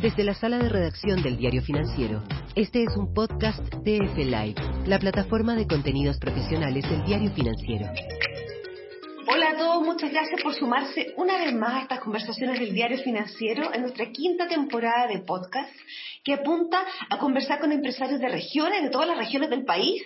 Desde la sala de redacción del Diario Financiero, este es un podcast de F Live, la plataforma de contenidos profesionales del Diario Financiero. Muchas gracias por sumarse una vez más a estas conversaciones del Diario Financiero en nuestra quinta temporada de podcast que apunta a conversar con empresarios de regiones, de todas las regiones del país,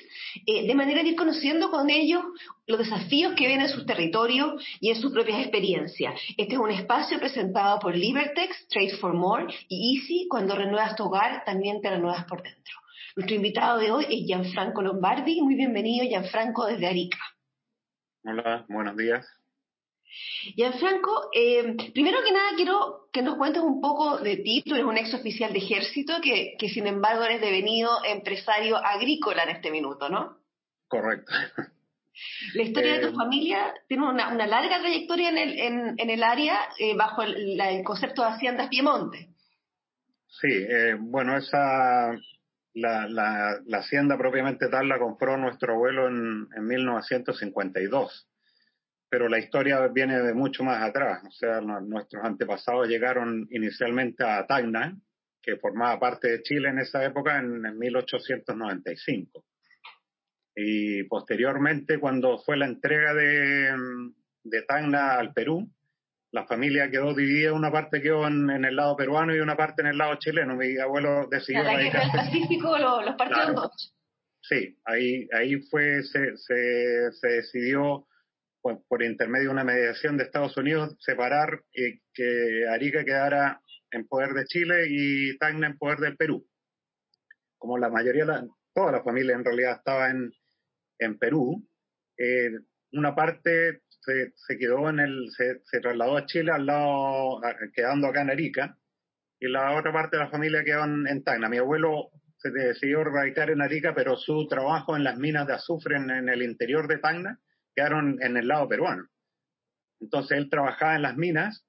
eh, de manera de ir conociendo con ellos los desafíos que ven en sus territorios y en sus propias experiencias. Este es un espacio presentado por Libertex, Trade for More y Easy, cuando renuevas tu hogar, también te renuevas por dentro. Nuestro invitado de hoy es Gianfranco Lombardi. Muy bienvenido, Gianfranco, desde Arica. Hola, buenos días. Gianfranco, eh, primero que nada quiero que nos cuentes un poco de ti. Tú eres un ex oficial de ejército que, que sin embargo eres devenido empresario agrícola en este minuto, ¿no? Correcto. La historia de tu eh, familia tiene una, larga trayectoria en el, en, el área eh, bajo el, concepto de Haciendas Piemonte. Sí, eh, bueno, esa la, la, la, hacienda propiamente tal la compró nuestro abuelo en, en 1952, pero la historia viene de mucho más atrás. O sea, nuestros antepasados llegaron inicialmente a Tacna, que formaba parte de Chile en esa época, en, en 1895. Y posteriormente, cuando fue la entrega de, de Tacna al Perú, la familia quedó dividida, una parte quedó en, el lado peruano y una parte en el lado chileno. Mi abuelo decidió... La guerra del Pacífico los partió dos. Sí, ahí, ahí fue, se, se, se decidió por, por, intermedio de una mediación de Estados Unidos separar y que Arica quedara en poder de Chile y Tacna en poder del Perú. Como la mayoría, la, toda la familia en realidad estaba en, en Perú, eh, una parte se, se quedó en el, se, se, trasladó a Chile al lado, quedando acá en Arica, y la otra parte de la familia quedó en, en Tacna. Mi abuelo se decidió radicar en Arica, pero su trabajo en las minas de azufre en, en, el interior de Tacna quedaron en el lado peruano. Entonces él trabajaba en las minas,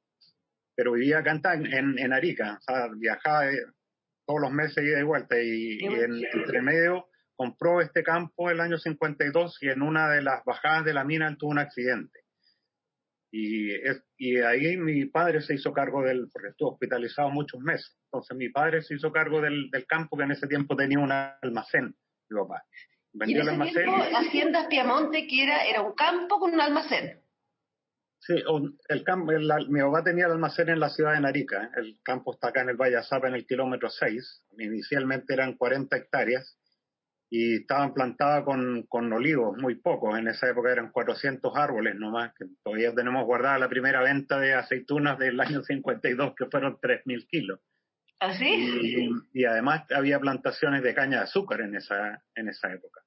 pero vivía acá en, en, Arica, o sea, viajaba todos los meses ida y vuelta, y, y en, entre medio compró este campo el año 52 y en una de las bajadas de la mina él tuvo un accidente. Y, es, y ahí mi padre se hizo cargo del, porque estuvo hospitalizado muchos meses. Entonces mi padre se hizo cargo del, del campo que en ese tiempo tenía un almacén, mi papá. Vendió ¿Y en ese el almacén. Tiempo. Haciendas Piamonte, que era, era un campo con un almacén. Sí, el campo, el, mi papá tenía el almacén en la ciudad de Narica. El campo está acá en el Valle Azapa, en el kilómetro 6. Inicialmente eran 40 hectáreas y estaban plantadas con, con olivos, muy pocos. En esa época eran 400 árboles nomás, que todavía tenemos guardada la primera venta de aceitunas del año 52, que fueron 3.000 kilos. ¿Así? ¿Ah, y, y, además había plantaciones de caña de azúcar en esa, en esa época.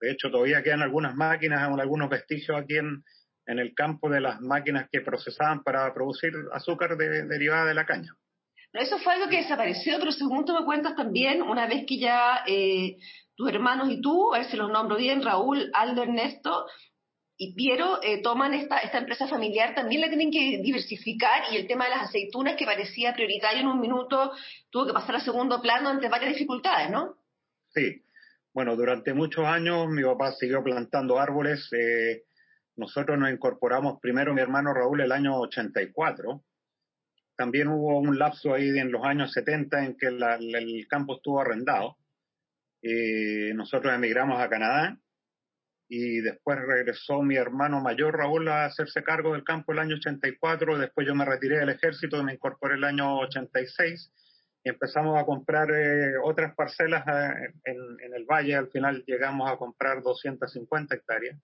De hecho, todavía quedan algunas máquinas, algunos vestigios aquí en, en el campo de las máquinas que procesaban para producir azúcar de, derivada de la caña. Eso fue algo que desapareció, pero según tú me cuentas también, una vez que ya eh, tus hermanos y tú, a ver si los nombro bien, Raúl, Aldo, Ernesto y Piero, eh, toman esta, esta empresa familiar, también la tienen que diversificar y el tema de las aceitunas que parecía prioritario en un minuto tuvo que pasar a segundo plano ante varias dificultades, ¿no? Sí, bueno, durante muchos años mi papá siguió plantando árboles. Eh, nosotros nos incorporamos primero mi hermano Raúl el año 84. También hubo un lapso ahí en los años 70 en que el campo estuvo arrendado eh, nosotros emigramos a Canadá y después regresó mi hermano mayor Raúl a hacerse cargo del campo el año 84, después yo me retiré del ejército me incorporé el año 86 y empezamos a comprar eh, otras parcelas eh, en, en, el valle, al final llegamos a comprar 250 hectáreas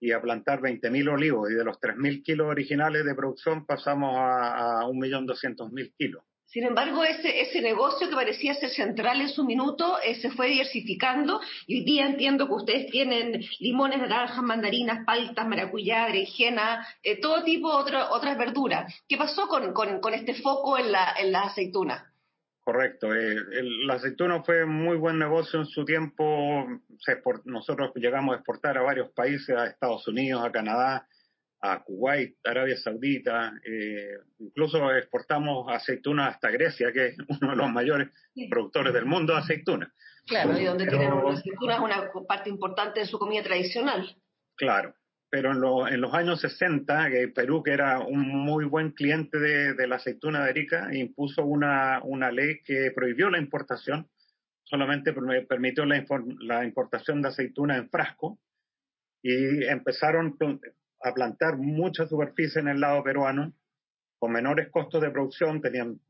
y a plantar 20.000 olivos y de los 3.000 kilos originales de producción pasamos a, a 1.200.000 kilos. Sin embargo, ese, ese negocio que parecía ser central en su minuto eh, se fue diversificando y hoy día entiendo que ustedes tienen limones, naranjas, mandarinas, paltas, maracuyá, berenjena, eh, todo tipo de otras verduras. ¿Qué pasó con, con, con este foco en la, en la aceituna? Correcto. Eh, el, la aceituna fue muy buen negocio en su tiempo. Se export, nosotros llegamos a exportar a varios países, a Estados Unidos, a Canadá, a Kuwait, Arabia Saudita, eh, incluso exportamos aceitunas hasta Grecia, que es uno de los mayores sí. productores del mundo de aceitunas. Claro, y donde Pero, tienen una aceituna es una parte importante de su comida tradicional. Claro, pero en, en, los años 60, Perú, que era un muy buen cliente de, la aceituna de Arica, impuso una, una, ley que prohibió la importación, solamente permitió la, la importación de aceituna en frasco, y empezaron a plantar mucha superficie en el lado peruano, con menores costos de producción, tenían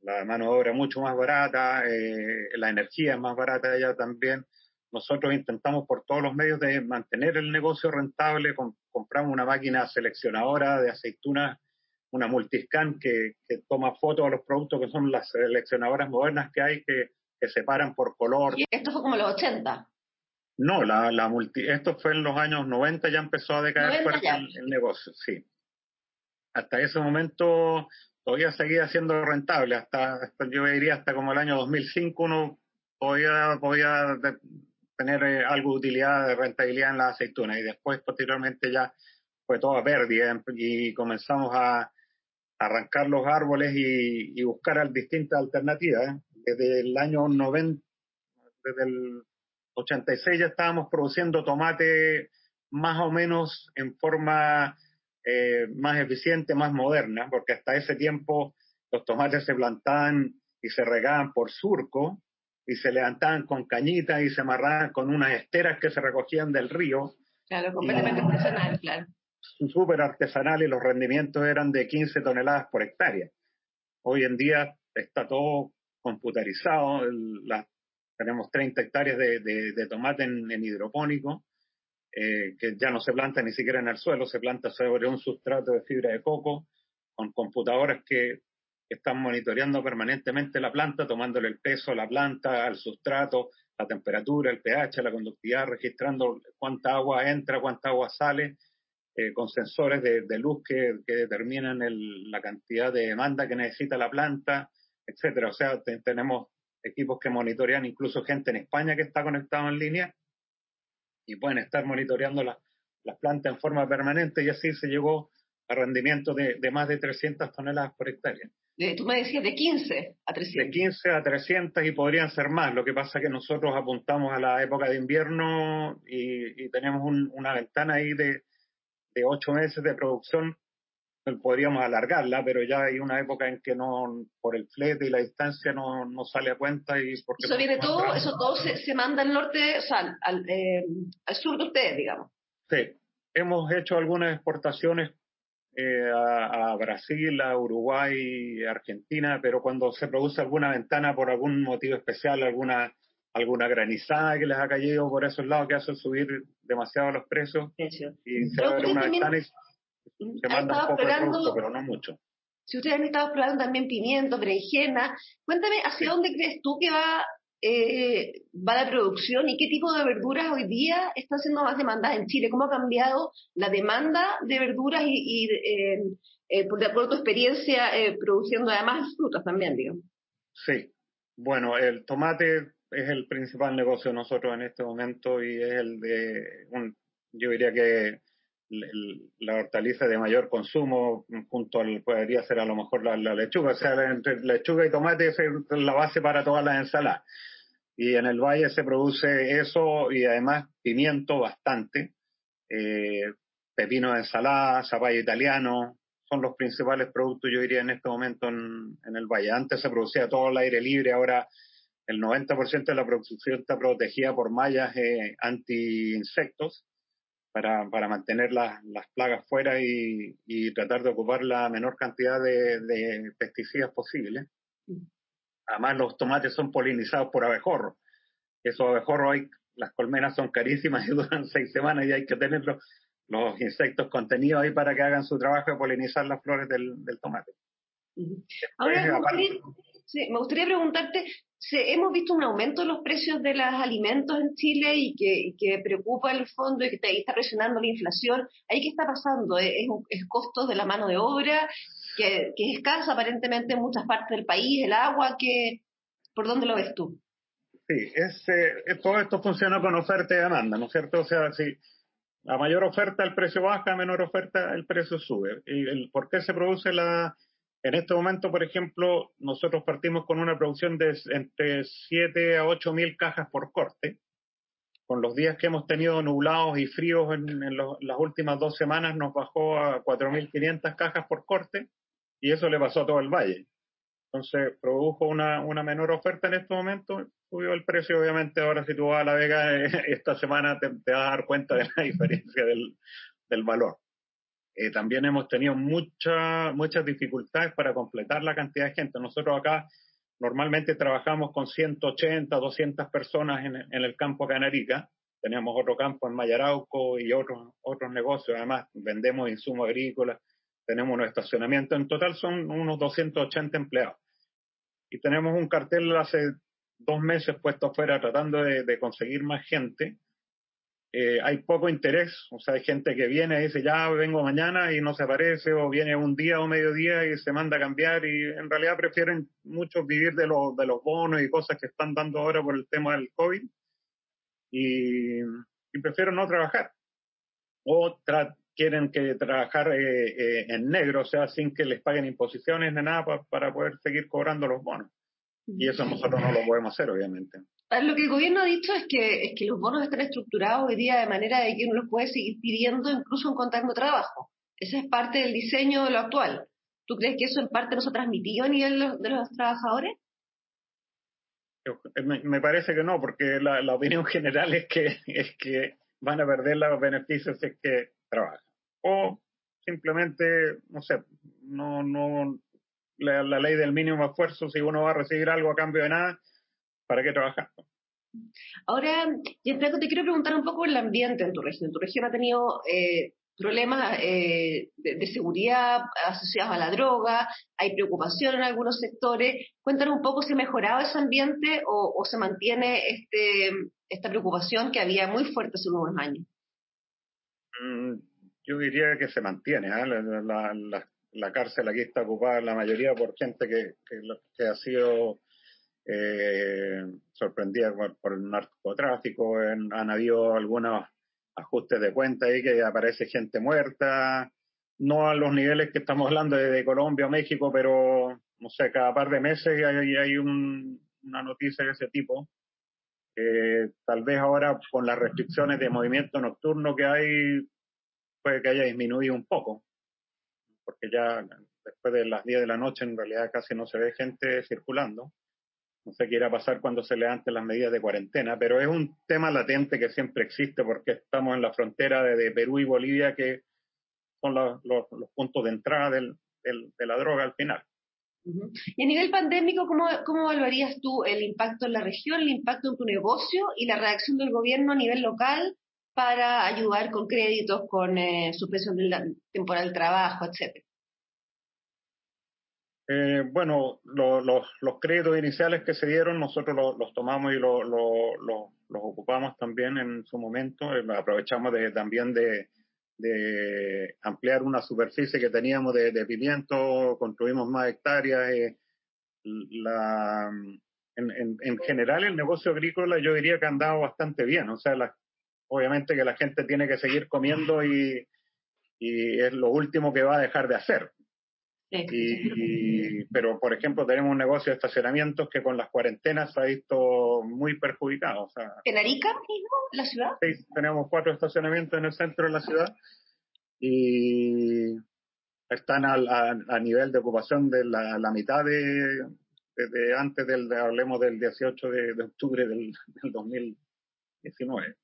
la mano de obra mucho más barata, eh, la energía es más barata allá también. Nosotros intentamos por todos los medios de mantener el negocio rentable, compramos una máquina seleccionadora de aceitunas, una multiscan que, que toma fotos de los productos que son las seleccionadoras modernas que hay que, que separan por color. ¿Y esto fue como los 80? No, la, la multi, esto fue en los años 90, ya empezó a decaer fuerte el, negocio, sí. Hasta ese momento todavía seguía siendo rentable, hasta, yo diría hasta como el año 2005 uno podía, podía tener eh, algo de utilidad de rentabilidad en la aceituna. Y después posteriormente ya fue todo a pérdida. Y comenzamos a arrancar los árboles y, buscar distintas alternativas. Desde el año 90, desde el 86 ya estábamos produciendo tomate más o menos en forma eh, más eficiente, más moderna, porque hasta ese tiempo los tomates se plantaban y se regaban por surco y se levantaban con cañitas y se amarraban con unas esteras que se recogían del río. Claro, completamente artesanal, claro. Súper artesanal y los rendimientos eran de 15 toneladas por hectárea. Hoy en día está todo computarizado, las tenemos 30 hectáreas de, de, tomate en, hidropónico, eh, que ya no se planta ni siquiera en el suelo, se planta sobre un sustrato de fibra de coco, con computadoras que, están monitoreando permanentemente la planta, tomándole el peso a la planta, al sustrato, la temperatura, el pH, la conductividad, registrando cuánta agua entra, cuánta agua sale, eh, con sensores de, luz que, determinan la cantidad de demanda que necesita la planta, etcétera. O sea, tenemos equipos que monitorean incluso gente en España que está conectado en línea y pueden estar monitoreando las plantas en forma permanente y así se llegó a rendimiento de, más de 300 toneladas por hectárea. tú me decías de 15 a 300. De 15 a 300 y podrían ser más. Lo que pasa es que nosotros apuntamos a la época de invierno y, tenemos una ventana ahí de, de 8 meses de producción podríamos alargarla, pero ya hay una época en que no, por el flete y la distancia no, no sale a cuenta y porque eso viene todo, eso todo se, se, manda al norte, o sea, al, eh, al sur de ustedes, digamos. Sí, hemos hecho algunas exportaciones eh, a, a, Brasil, a Uruguay, a Argentina, pero cuando se produce alguna ventana por algún motivo especial, alguna alguna granizada que les ha caído por esos lados que hace subir demasiado los precios y se abre una ventana y se manda un poco pero no mucho. Si ustedes han estado explorando también pimientos, berenjena, cuéntame hacia dónde crees tú que va eh, va la producción y qué tipo de verduras hoy día están siendo más demandadas en Chile. ¿Cómo ha cambiado la demanda de verduras y, eh, eh, por de acuerdo a tu experiencia produciendo además frutas también, digamos? Sí. Bueno, el tomate es el principal negocio de nosotros en este momento y es el de, un, yo diría que la hortaliza de mayor consumo junto al podría ser a lo mejor la, lechuga, o sea, entre lechuga y tomate es la base para todas las ensaladas. Y en el valle se produce eso y además pimiento bastante, eh, pepino de ensalada, zapallo italiano, son los principales productos, yo diría, en este momento en, el valle. Antes se producía todo al aire libre, ahora el 90% de la producción está protegida por mallas eh, anti-insectos para, para mantener las, las plagas fuera y, y, tratar de ocupar la menor cantidad de, de, pesticidas posible. Además, los tomates son polinizados por abejorros. Esos abejorros, hay, las colmenas son carísimas y duran seis semanas y hay que tener los, los insectos contenidos ahí para que hagan su trabajo de polinizar las flores del, del tomate. Ahora, Sí, me gustaría preguntarte, hemos visto un aumento en los precios de los alimentos en Chile y que, que preocupa el fondo y que está presionando la inflación. ¿Ahí qué está pasando? ¿Es, es costo de la mano de obra que, que, es escasa aparentemente en muchas partes del país, el agua? Que, ¿Por dónde lo ves tú? Sí, es, eh, todo esto funciona con oferta y demanda, ¿no es cierto? O sea, si a mayor oferta el precio baja, a menor oferta el precio sube. ¿Y el, por qué se produce la, en este momento, por ejemplo, nosotros partimos con una producción de entre 7 a 8 mil cajas por corte con los días que hemos tenido nublados y fríos en, las últimas dos semanas nos bajó a 4.500 cajas por corte y eso le pasó a todo el valle. Entonces produjo una, una menor oferta en este momento, subió el precio, obviamente ahora si tú vas a La Vega esta semana te, vas a dar cuenta de la diferencia del, del valor. Eh, también hemos tenido mucha, muchas dificultades para completar la cantidad de gente. Nosotros acá normalmente trabajamos con 180, 200 personas en, el campo Canarica. Tenemos otro campo en Mayarauco y otros, otros negocios. Además, vendemos insumos agrícolas, tenemos un estacionamiento. En total son unos 280 empleados. Y tenemos un cartel hace dos meses puesto afuera tratando de conseguir más gente eh, hay poco interés, o sea, hay gente que viene y dice, ya vengo mañana y no se aparece, o viene un día o mediodía y se manda a cambiar, y en realidad prefieren muchos vivir de, los de los bonos y cosas que están dando ahora por el tema del COVID, y, prefieren no trabajar. O quieren que trabajar eh, eh, en negro, o sea, sin que les paguen imposiciones ni nada para poder seguir cobrando los bonos. Y eso nosotros no lo podemos hacer, obviamente. Ah, lo que el gobierno ha dicho es que, es que los bonos están estructurados hoy día de manera de que uno los puede seguir pidiendo incluso encontrando trabajo. Esa es parte del diseño de lo actual. ¿Tú crees que eso en parte no se transmitió a nivel de los, trabajadores? Me, parece que no, porque la, la, opinión general es que, es que van a perder los beneficios si es que trabajan. O simplemente, no sé, no, no, la, la ley del mínimo esfuerzo, si uno va a recibir algo a cambio de nada, ¿para qué trabajar? Ahora, Gianfranco, te quiero preguntar un poco el ambiente en tu región. Tu región ha tenido eh, problemas eh, de, seguridad asociados a la droga, hay preocupación en algunos sectores. Cuéntanos un poco si ha mejorado ese ambiente o, se mantiene este, esta preocupación que había muy fuerte hace unos años. Mm, yo diría que se mantiene. ¿eh? La, cárcel aquí está ocupada la mayoría por gente que, que ha sido eh, sorprendida por, el narcotráfico, han habido algunos ajustes de cuenta ahí que aparece gente muerta, no a los niveles que estamos hablando de, Colombia o México, pero no sé, cada par de meses hay, hay una noticia de ese tipo. tal vez ahora con las restricciones de movimiento nocturno que hay, puede que haya disminuido un poco, porque ya después de las 10 de la noche en realidad casi no se ve gente circulando no sé qué irá a pasar cuando se levanten las medidas de cuarentena, pero es un tema latente que siempre existe porque estamos en la frontera de, Perú y Bolivia, que son los, puntos de entrada de la droga al final. Y a nivel pandémico, ¿cómo, ¿cómo evaluarías tú el impacto en la región, el impacto en tu negocio y la reacción del gobierno a nivel local para ayudar con créditos, con eh, suspensión del temporal de trabajo, etcétera? Eh, bueno, los, créditos iniciales que se dieron, nosotros los tomamos y los ocupamos también en su momento. Eh, aprovechamos de, también de, ampliar una superficie que teníamos de, pimiento, construimos más hectáreas. Eh, la, en, general, el negocio agrícola yo diría que ha andado bastante bien. O sea, obviamente que la gente tiene que seguir comiendo y, y es lo último que va a dejar de hacer. Y, pero, por ejemplo, tenemos un negocio de estacionamientos que con las cuarentenas se ha visto muy perjudicado. O sea, ¿En Arica la ciudad? Sí, tenemos cuatro estacionamientos en el centro de la ciudad y están a, nivel de ocupación de la, mitad de, antes del, hablemos del 18 de, octubre del, del, 2019.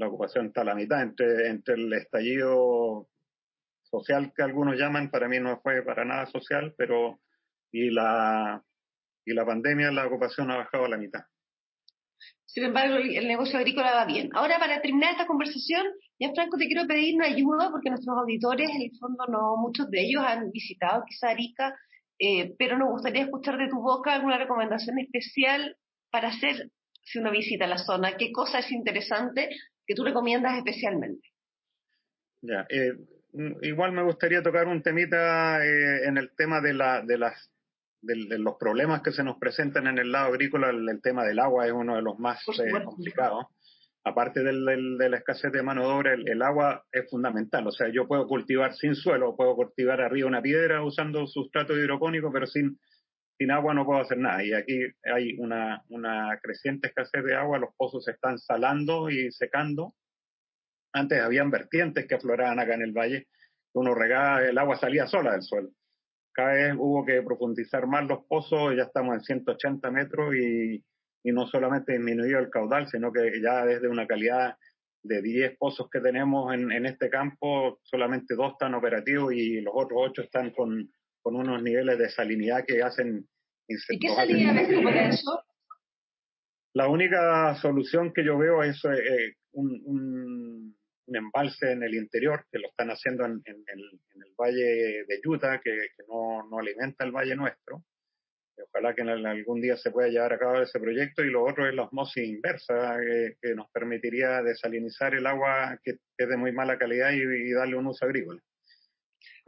La ocupación está a la mitad entre, entre el estallido social que algunos llaman, para mí no fue para nada social, pero y la, y la pandemia, la ocupación ha bajado a la mitad. Sin embargo, el negocio agrícola va bien. Ahora, para terminar esta conversación, ya Franco, te quiero pedir una ayuda porque nuestros auditores, en el fondo, no muchos de ellos han visitado quizá Arica, eh, pero nos gustaría escuchar de tu boca alguna recomendación especial para hacer si uno visita la zona. ¿Qué cosa es interesante que tú recomiendas especialmente? Ya, eh, Mm, igual me gustaría tocar un temita eh, en el tema de, la, de, las, de, los problemas que se nos presentan en el lado agrícola. El, tema del agua es uno de los más eh, complicados. Aparte del, de la escasez de mano de obra, el, agua es fundamental. O sea, yo puedo cultivar sin suelo, puedo cultivar arriba una piedra usando sustrato hidropónico, pero sin, sin agua no puedo hacer nada. Y aquí hay una, una creciente escasez de agua, los pozos se están salando y secando. Antes habían vertientes que afloraban acá en el valle, uno regaba, el agua salía sola del suelo. Cada vez hubo que profundizar más los pozos, ya estamos en 180 metros y, y no solamente disminuyó el caudal, sino que ya desde una calidad de 10 pozos que tenemos en, en este campo, solamente dos están operativos y los otros ocho están con, con unos niveles de salinidad que hacen ¿Y qué salida ves tú eso? La única solución que yo veo es eh, un, un, embalse en el interior, que lo están haciendo en, en, el, en el, valle de Utah, que, que no, no, alimenta el valle nuestro. Ojalá que en algún día se pueda llevar a cabo ese proyecto. Y lo otro es la osmosis inversa, que, que nos permitiría desalinizar el agua que es de muy mala calidad y, y darle un uso agrícola.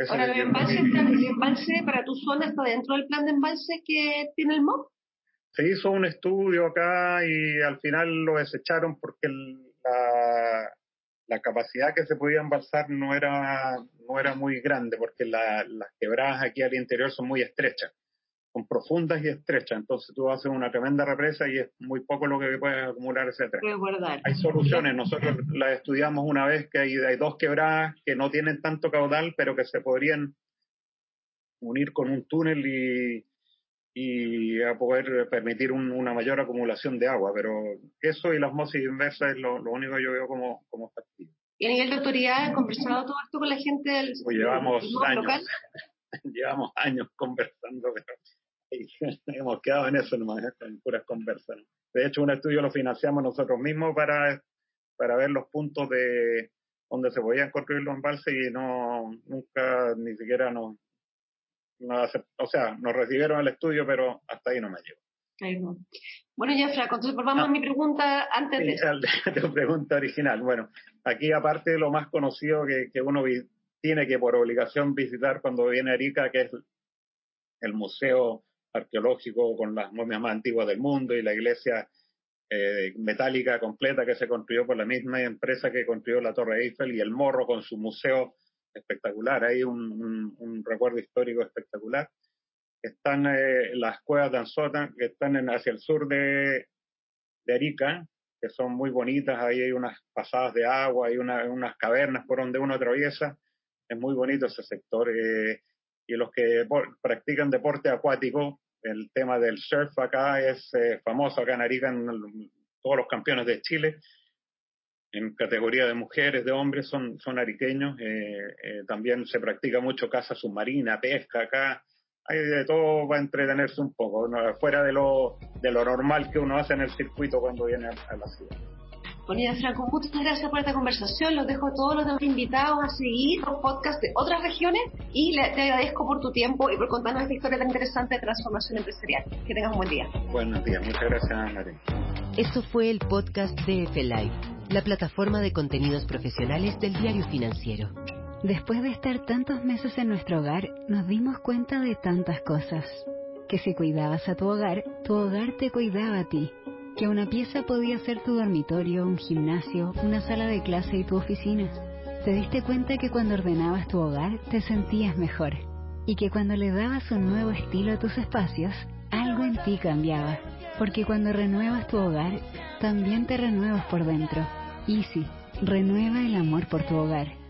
Ahora, ¿el embalse, ¿el embalse para tu zona está dentro del plan de embalse que tiene el MOP? Se hizo un estudio acá y al final lo desecharon porque la, la capacidad que se podía embalsar no era, no era muy grande porque la, las quebradas aquí al interior son muy estrechas son profundas y estrechas, entonces tú haces una tremenda represa y es muy poco lo que puedes acumular, etcétera. Hay soluciones, nosotros las estudiamos una vez que hay, hay dos quebradas que no tienen tanto caudal, pero que se podrían unir con un túnel y, y a poder permitir un, una mayor acumulación de agua, pero eso y la osmosis inversa es lo, lo único que yo veo como, como factible. ¿Y a nivel de autoridad han conversado todo esto con la gente del, pues llevamos del años, local? llevamos años conversando, pero hemos quedado en eso nomás, en puras conversas. De hecho, un estudio lo financiamos nosotros mismos para, para ver los puntos de donde se podían construir los embalses y no nunca ni siquiera nos, nos o sea, nos recibieron el estudio, pero hasta ahí no me. Ahí no. Bueno, ya, Franco, entonces volvamos Ah. a mi pregunta antes de de tu pregunta original. Bueno, aquí aparte de lo más conocido que, que uno vi- tiene que por obligación visitar cuando viene a Arica, que es el museo arqueológico con las momias más antiguas del mundo y la iglesia eh, metálica completa que se construyó por la misma empresa que construyó la Torre Eiffel y el Morro con su museo espectacular. Hay un, un, un recuerdo histórico espectacular. Están eh, las cuevas de Anzota, que están en, hacia el sur de, de Arica, que son muy bonitas. Ahí hay unas pasadas de agua, hay una, unas cavernas por donde uno atraviesa. Es muy bonito ese sector. Eh, y los que por- practican deporte acuático, el tema del surf acá es eh, famoso acá en Arica, todos los campeones de Chile, en categoría de mujeres, de hombres, son, son ariqueños. Eh, eh, también se practica mucho caza submarina, pesca acá. Hay de todo para entretenerse un poco, fuera de lo, de lo normal que uno hace en el circuito cuando viene a la ciudad. Bueno, Franco, muchas gracias por esta conversación. Los dejo a todos los demás invitados a seguir los podcasts de otras regiones y le, te agradezco por tu tiempo y por contarnos esta historia tan interesante de transformación empresarial. Que tengas un buen día. Buenos días, muchas gracias, María. Esto fue el podcast de Live, la plataforma de contenidos profesionales del diario financiero. Después de estar tantos meses en nuestro hogar, nos dimos cuenta de tantas cosas. Que si cuidabas a tu hogar, tu hogar te cuidaba a ti. Que una pieza podía ser tu dormitorio, un gimnasio, una sala de clase y tu oficina. Te diste cuenta que cuando ordenabas tu hogar te sentías mejor. Y que cuando le dabas un nuevo estilo a tus espacios, algo en ti cambiaba. Porque cuando renuevas tu hogar, también te renuevas por dentro. Easy, renueva el amor por tu hogar.